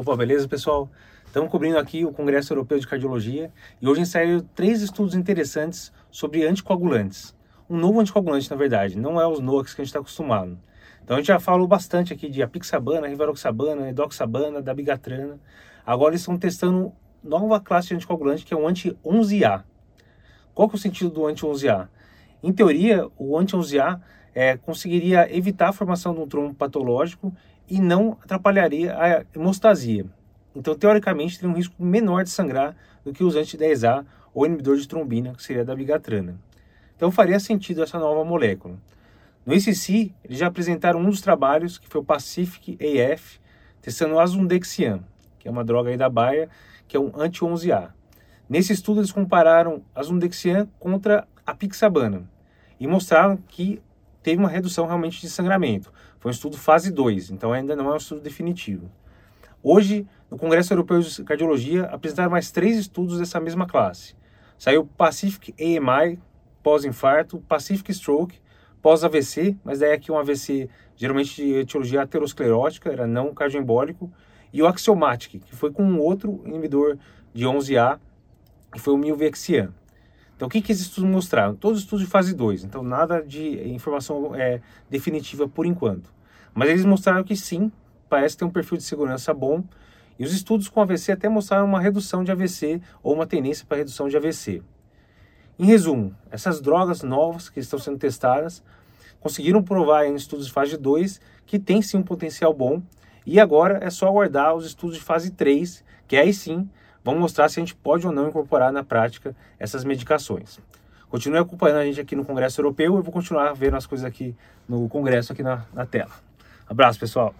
Opa, beleza, pessoal? Estamos cobrindo aqui o Congresso Europeu de Cardiologia e hoje saíram três estudos interessantes sobre anticoagulantes. Um novo anticoagulante, na verdade, não é os NOACs que a gente está acostumado. Então a gente já falou bastante aqui de apixabana, rivaroxabana, edoxabana, dabigatrana. Agora eles estão testando nova classe de anticoagulante que é o anti-11A. Qual que é o sentido do anti-11A? Em teoria, o anti-11A é, conseguiria evitar a formação de um trombo patológico e não atrapalharia a hemostasia. Então, teoricamente, teria um risco menor de sangrar do que os anti-10A ou inibidor de trombina, que seria da bigatrana. Então, faria sentido essa nova molécula. No ICC, eles já apresentaram um dos trabalhos, que foi o Pacific AF, testando o azundexian, que é uma droga aí da Baia, que é um anti-11A. Nesse estudo, eles compararam azundexian contra a pixabana e mostraram que teve uma redução realmente de sangramento. Foi um estudo fase 2, então ainda não é um estudo definitivo. Hoje, no Congresso Europeu de Cardiologia, apresentaram mais três estudos dessa mesma classe. Saiu Pacific AMI, pós-infarto, Pacific Stroke, pós-AVC, mas daí aqui um AVC geralmente de etiologia aterosclerótica, era não cardioembólico, e o Axiomatic, que foi com um outro inibidor de 11A, que foi o milvexian. Então, o que, que esses estudos mostraram? Todos estudos de fase 2, então nada de informação é, definitiva por enquanto. Mas eles mostraram que sim, parece ter um perfil de segurança bom, e os estudos com AVC até mostraram uma redução de AVC ou uma tendência para redução de AVC. Em resumo, essas drogas novas que estão sendo testadas conseguiram provar em estudos de fase 2 que tem sim um potencial bom, e agora é só aguardar os estudos de fase 3, que aí sim Vamos mostrar se a gente pode ou não incorporar na prática essas medicações. Continue acompanhando a gente aqui no Congresso Europeu. Eu vou continuar vendo as coisas aqui no Congresso, aqui na, na tela. Abraço, pessoal.